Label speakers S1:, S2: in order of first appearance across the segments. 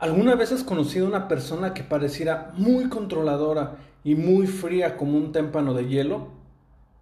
S1: ¿Alguna vez has conocido una persona que pareciera muy controladora y muy fría como un témpano de hielo?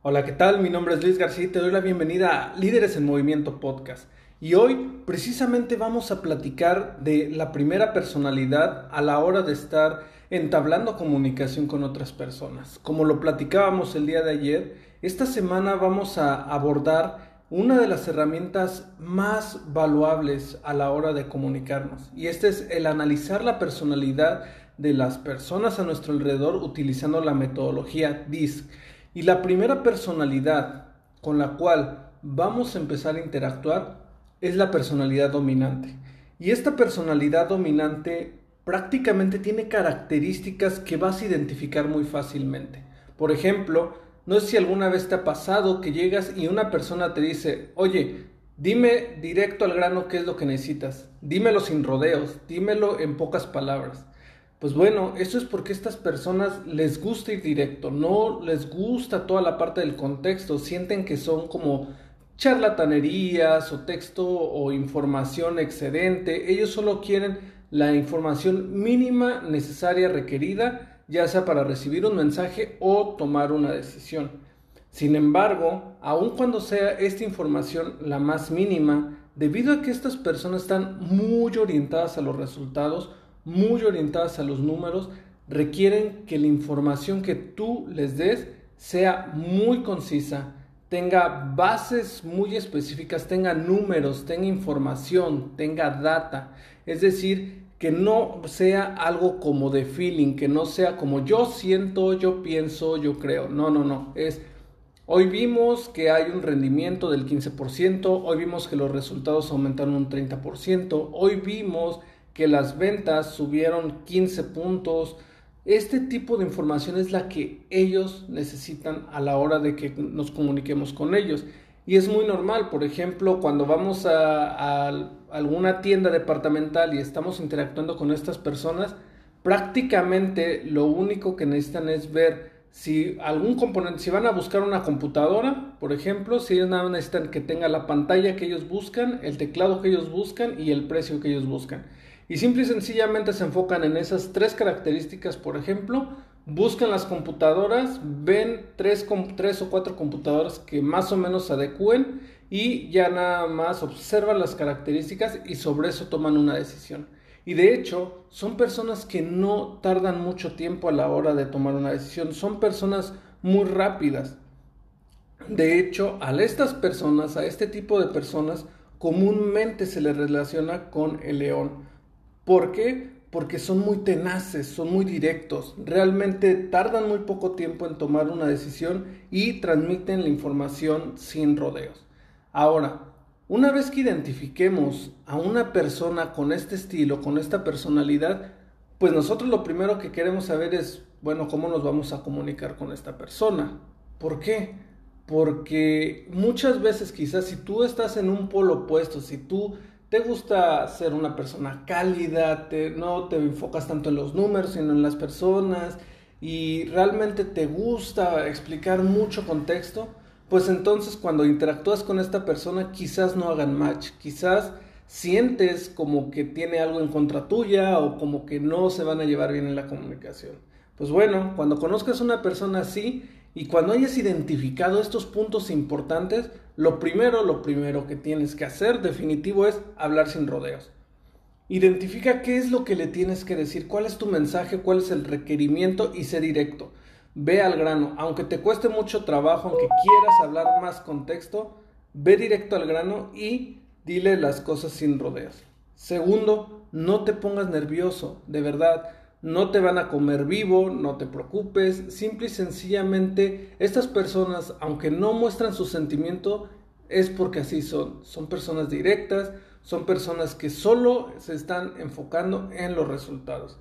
S1: Hola, ¿qué tal? Mi nombre es Luis García y te doy la bienvenida a Líderes en Movimiento Podcast. Y hoy precisamente vamos a platicar de la primera personalidad a la hora de estar entablando comunicación con otras personas. Como lo platicábamos el día de ayer, esta semana vamos a abordar una de las herramientas más valuables a la hora de comunicarnos. Y este es el analizar la personalidad de las personas a nuestro alrededor utilizando la metodología DISC. Y la primera personalidad con la cual vamos a empezar a interactuar es la personalidad dominante. Y esta personalidad dominante prácticamente tiene características que vas a identificar muy fácilmente. Por ejemplo, no sé si alguna vez te ha pasado que llegas y una persona te dice, oye, dime directo al grano qué es lo que necesitas, dímelo sin rodeos, dímelo en pocas palabras. Pues bueno, eso es porque a estas personas les gusta ir directo, no les gusta toda la parte del contexto, sienten que son como charlatanerías o texto o información excedente. Ellos solo quieren la información mínima necesaria requerida, ya sea para recibir un mensaje o tomar una decisión. Sin embargo, aun cuando sea esta información la más mínima, debido a que estas personas están muy orientadas a los resultados, muy orientadas a los números, requieren que la información que tú les des sea muy concisa, tenga bases muy específicas, tenga números, tenga información, tenga data. Es decir, que no sea algo como de feeling, que no sea como yo siento, yo pienso, yo creo. No, no, no. Es hoy vimos que hay un rendimiento del 15%, hoy vimos que los resultados aumentaron un 30%, hoy vimos que las ventas subieron 15 puntos, este tipo de información es la que ellos necesitan a la hora de que nos comuniquemos con ellos. Y es muy normal, por ejemplo, cuando vamos a, alguna tienda departamental y estamos interactuando con estas personas, prácticamente lo único que necesitan es ver si algún componente, si van a buscar una computadora, por ejemplo, si ellos nada necesitan que tenga la pantalla que ellos buscan, el teclado que ellos buscan y el precio que ellos buscan. Y simple y sencillamente se enfocan en esas tres características, por ejemplo, buscan las computadoras, ven tres, o cuatro computadoras que más o menos se adecúen y ya nada más observan las características y sobre eso toman una decisión. Y de hecho, son personas que no tardan mucho tiempo a la hora de tomar una decisión, son personas muy rápidas. De hecho, a estas personas, a este tipo de personas, comúnmente se les relaciona con el león. ¿Por qué? Porque son muy tenaces, son muy directos, realmente tardan muy poco tiempo en tomar una decisión y transmiten la información sin rodeos. Ahora, una vez que identifiquemos a una persona con este estilo, con esta personalidad, pues nosotros lo primero que queremos saber es, bueno, ¿cómo nos vamos a comunicar con esta persona? ¿Por qué? Porque muchas veces quizás si tú estás en un polo opuesto, si tú te gusta ser una persona cálida, te, no te enfocas tanto en los números, sino en las personas, y realmente te gusta explicar mucho contexto, pues entonces cuando interactúas con esta persona quizás no hagan match, quizás sientes como que tiene algo en contra tuya o como que no se van a llevar bien en la comunicación. Pues bueno, cuando conozcas a una persona así y cuando hayas identificado estos puntos importantes, lo primero, lo primero que tienes que hacer definitivo es hablar sin rodeos. Identifica qué es lo que le tienes que decir, cuál es tu mensaje, cuál es el requerimiento y sé directo. Ve al grano, aunque te cueste mucho trabajo, aunque quieras hablar más contexto, ve directo al grano y dile las cosas sin rodeos. Segundo, no te pongas nervioso, de verdad. No te van a comer vivo, no te preocupes, simple y sencillamente estas personas, aunque no muestran su sentimiento, es porque así son, son personas directas, son personas que solo se están enfocando en los resultados.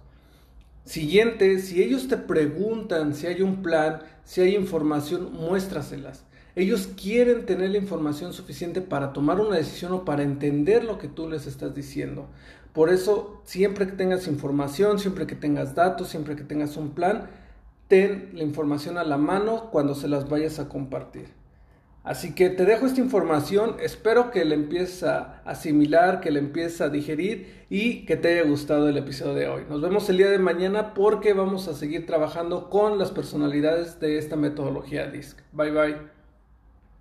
S1: Siguiente, si ellos te preguntan si hay un plan, si hay información, muéstraselas. Ellos quieren tener la información suficiente para tomar una decisión o para entender lo que tú les estás diciendo. Por eso, siempre que tengas información, siempre que tengas datos, siempre que tengas un plan, ten la información a la mano cuando se las vayas a compartir. Así que te dejo esta información, espero que la empieces a asimilar, que la empieces a digerir y que te haya gustado el episodio de hoy. Nos vemos el día de mañana porque vamos a seguir trabajando con las personalidades de esta metodología DISC. Bye bye.